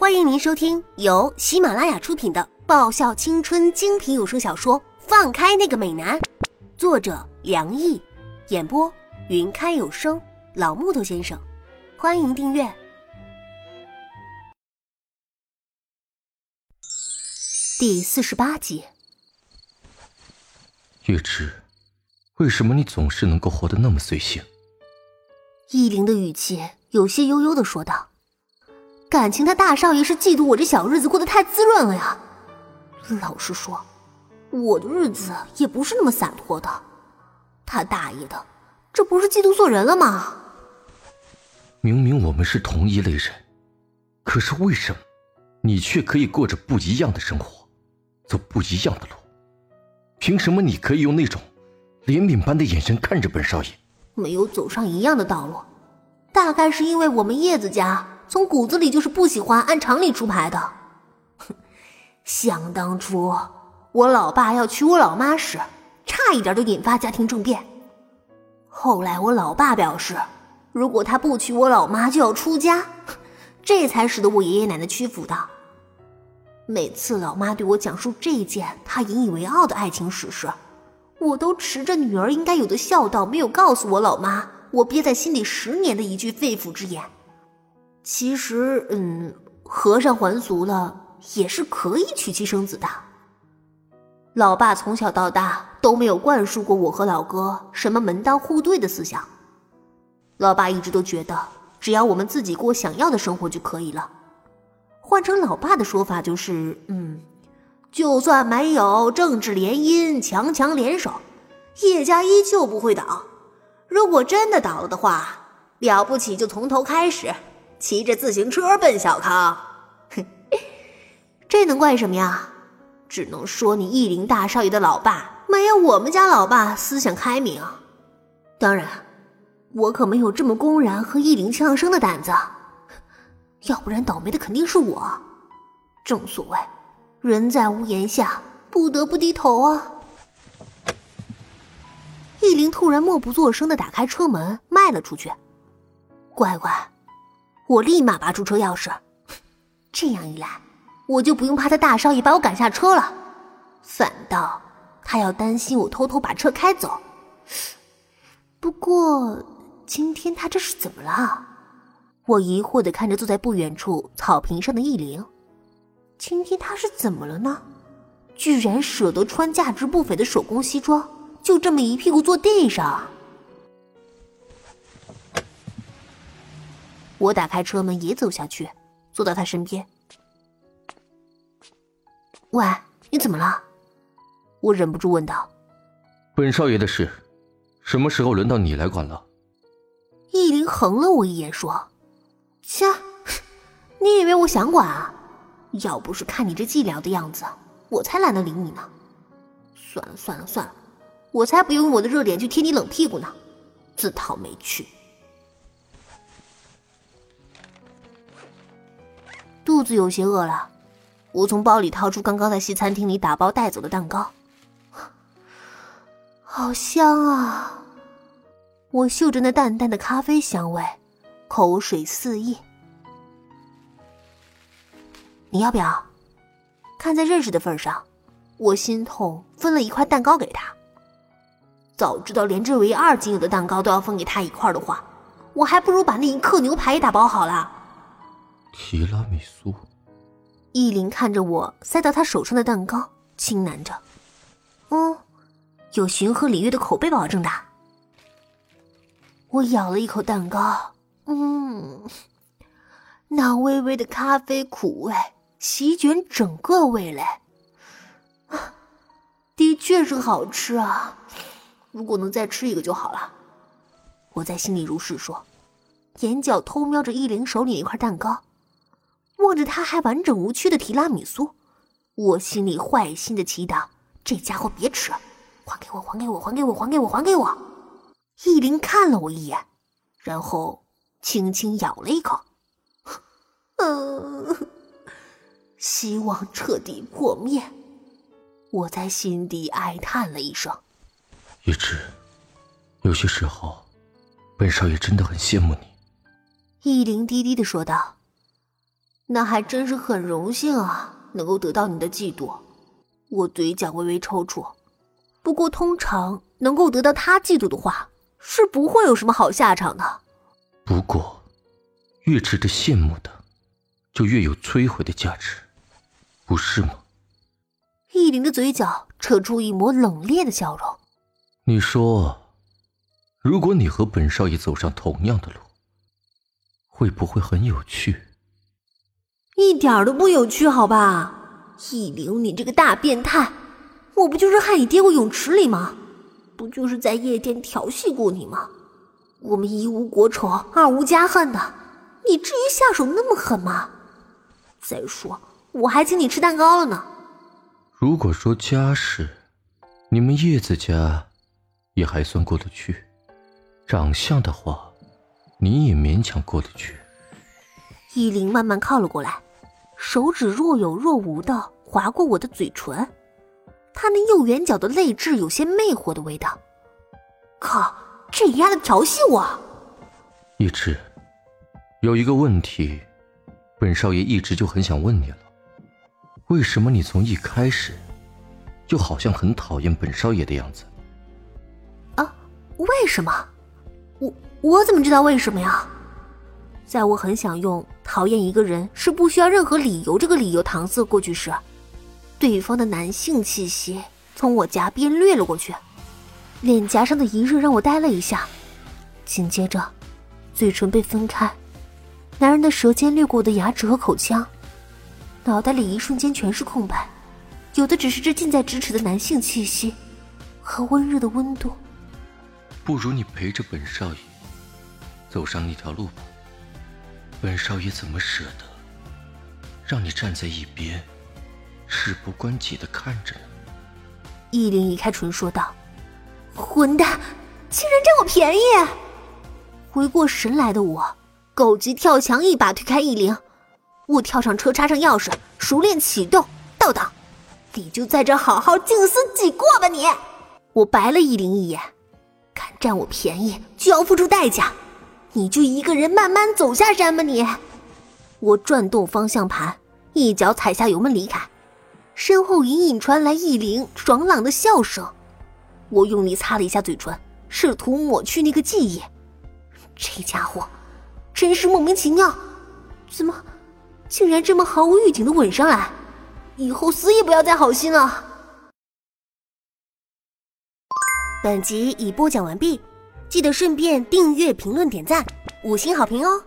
欢迎您收听由喜马拉雅出品的爆笑青春精品有声小说《放开那个美男》，作者梁毅，演播云开有声老木头先生。欢迎订阅第四十八集。月之，为什么你总是能够活得那么随性？意林的语气有些悠悠的说道：“感情他大少爷是嫉妒我这小日子过得太滋润了呀。老实说，我的日子也不是那么洒脱的。他大爷的，这不是嫉妒做人了吗？明明我们是同一类人，可是为什么你却可以过着不一样的生活，走不一样的路？”凭什么你可以用那种怜悯般的眼神看着本少爷？没有走上一样的道路，大概是因为我们叶子家从骨子里就是不喜欢按常理出牌的。哼想当初我老爸要娶我老妈时，差一点就引发家庭政变。后来我老爸表示，如果他不娶我老妈就要出家，这才使得我爷爷奶奶屈服的。每次老妈对我讲述这件她引以为傲的爱情史时，我都持着女儿应该有的孝道，没有告诉我老妈我憋在心里十年的一句肺腑之言。其实，嗯，和尚还俗了也是可以娶妻生子的。老爸从小到大都没有灌输过我和老哥什么门当户对的思想。老爸一直都觉得，只要我们自己过想要的生活就可以了。换成老爸的说法就是，嗯，就算没有政治联姻、强强联手，叶家依旧不会倒。如果真的倒了的话，了不起就从头开始，骑着自行车奔小康。哼，这能怪什么呀？只能说你义林大少爷的老爸没有我们家老爸思想开明。当然，我可没有这么公然和义林呛声的胆子。要不然倒霉的肯定是我。正所谓，人在屋檐下，不得不低头啊。易灵突然默不作声的打开车门，迈了出去。乖乖，我立马拔出车钥匙。这样一来，我就不用怕他大少爷把我赶下车了，反倒他要担心我偷偷把车开走。不过，今天他这是怎么了？我疑惑的看着坐在不远处草坪上的易灵，今天他是怎么了呢？居然舍得穿价值不菲的手工西装，就这么一屁股坐地上。我打开车门也走下去，坐到他身边。喂，你怎么了？我忍不住问道。本少爷的事，什么时候轮到你来管了？易林横了我一眼，说。切，你以为我想管啊？要不是看你这寂寥的样子，我才懒得理你呢。算了算了算了，我才不用我的热脸去贴你冷屁股呢，自讨没趣。肚子有些饿了，我从包里掏出刚刚在西餐厅里打包带走的蛋糕，好香啊！我嗅着那淡淡的咖啡香味。口水四溢，你要不要？看在认识的份上，我心痛，分了一块蛋糕给他。早知道连这唯二仅有的蛋糕都要分给他一块的话，我还不如把那一克牛排也打包好了。提拉米苏。意林看着我塞到他手上的蛋糕，轻喃着：“嗯，有寻和礼乐的口碑保证的。”我咬了一口蛋糕。嗯，那微微的咖啡苦味席卷整个味蕾，啊，的确是好吃啊！如果能再吃一个就好了。我在心里如是说，眼角偷瞄着意林手里一块蛋糕，望着他还完整无缺的提拉米苏，我心里坏心的祈祷：这家伙别吃，还给我，还给我，还给我，还给我，还给我！意林看了我一眼，然后。轻轻咬了一口，嗯，希望彻底破灭。我在心底哀叹了一声。叶芝，有些时候，本少爷真的很羡慕你。易灵低低的说道：“那还真是很荣幸啊，能够得到你的嫉妒。我嘴角微微抽搐。不过，通常能够得到他嫉妒的话，是不会有什么好下场的。不过，越值得羡慕的，就越有摧毁的价值，不是吗？易林的嘴角扯出一抹冷冽的笑容。你说，如果你和本少爷走上同样的路，会不会很有趣？一点都不有趣，好吧，易灵，你这个大变态！我不就是害你跌过泳池里吗？不就是在夜店调戏过你吗？我们一无国仇，二无家恨的，你至于下手那么狠吗？再说，我还请你吃蛋糕了呢。如果说家世，你们叶子家也还算过得去；长相的话，你也勉强过得去。依灵慢慢靠了过来。手指若有若无的划过我的嘴唇，他那右眼角的泪痣有些魅惑的味道。靠，这丫的调戏我！一直有一个问题，本少爷一直就很想问你了：为什么你从一开始就好像很讨厌本少爷的样子？啊？为什么？我我怎么知道为什么呀？在我很想用讨厌一个人是不需要任何理由这个理由搪塞过去时，对方的男性气息从我颊边掠了过去，脸颊上的一热让我呆了一下，紧接着，嘴唇被分开，男人的舌尖掠过我的牙齿和口腔，脑袋里一瞬间全是空白，有的只是这近在咫尺的男性气息和温热的温度。不如你陪着本少爷走上那条路吧。本少爷怎么舍得让你站在一边，事不关己的看着呢？易灵移开唇说道：“混蛋，竟然占我便宜！”回过神来的我，狗急跳墙，一把推开易灵。我跳上车，插上钥匙，熟练启动，倒档。你就在这好好静思己过吧！你，我白了易灵一眼，敢占我便宜，就要付出代价。你就一个人慢慢走下山吧，你。我转动方向盘，一脚踩下油门离开，身后隐隐传来易灵爽朗的笑声。我用力擦了一下嘴唇，试图抹去那个记忆。这家伙真是莫名其妙，怎么竟然这么毫无预警的吻上来？以后死也不要再好心了。本集已播讲完毕。记得顺便订阅、评论、点赞、五星好评哦！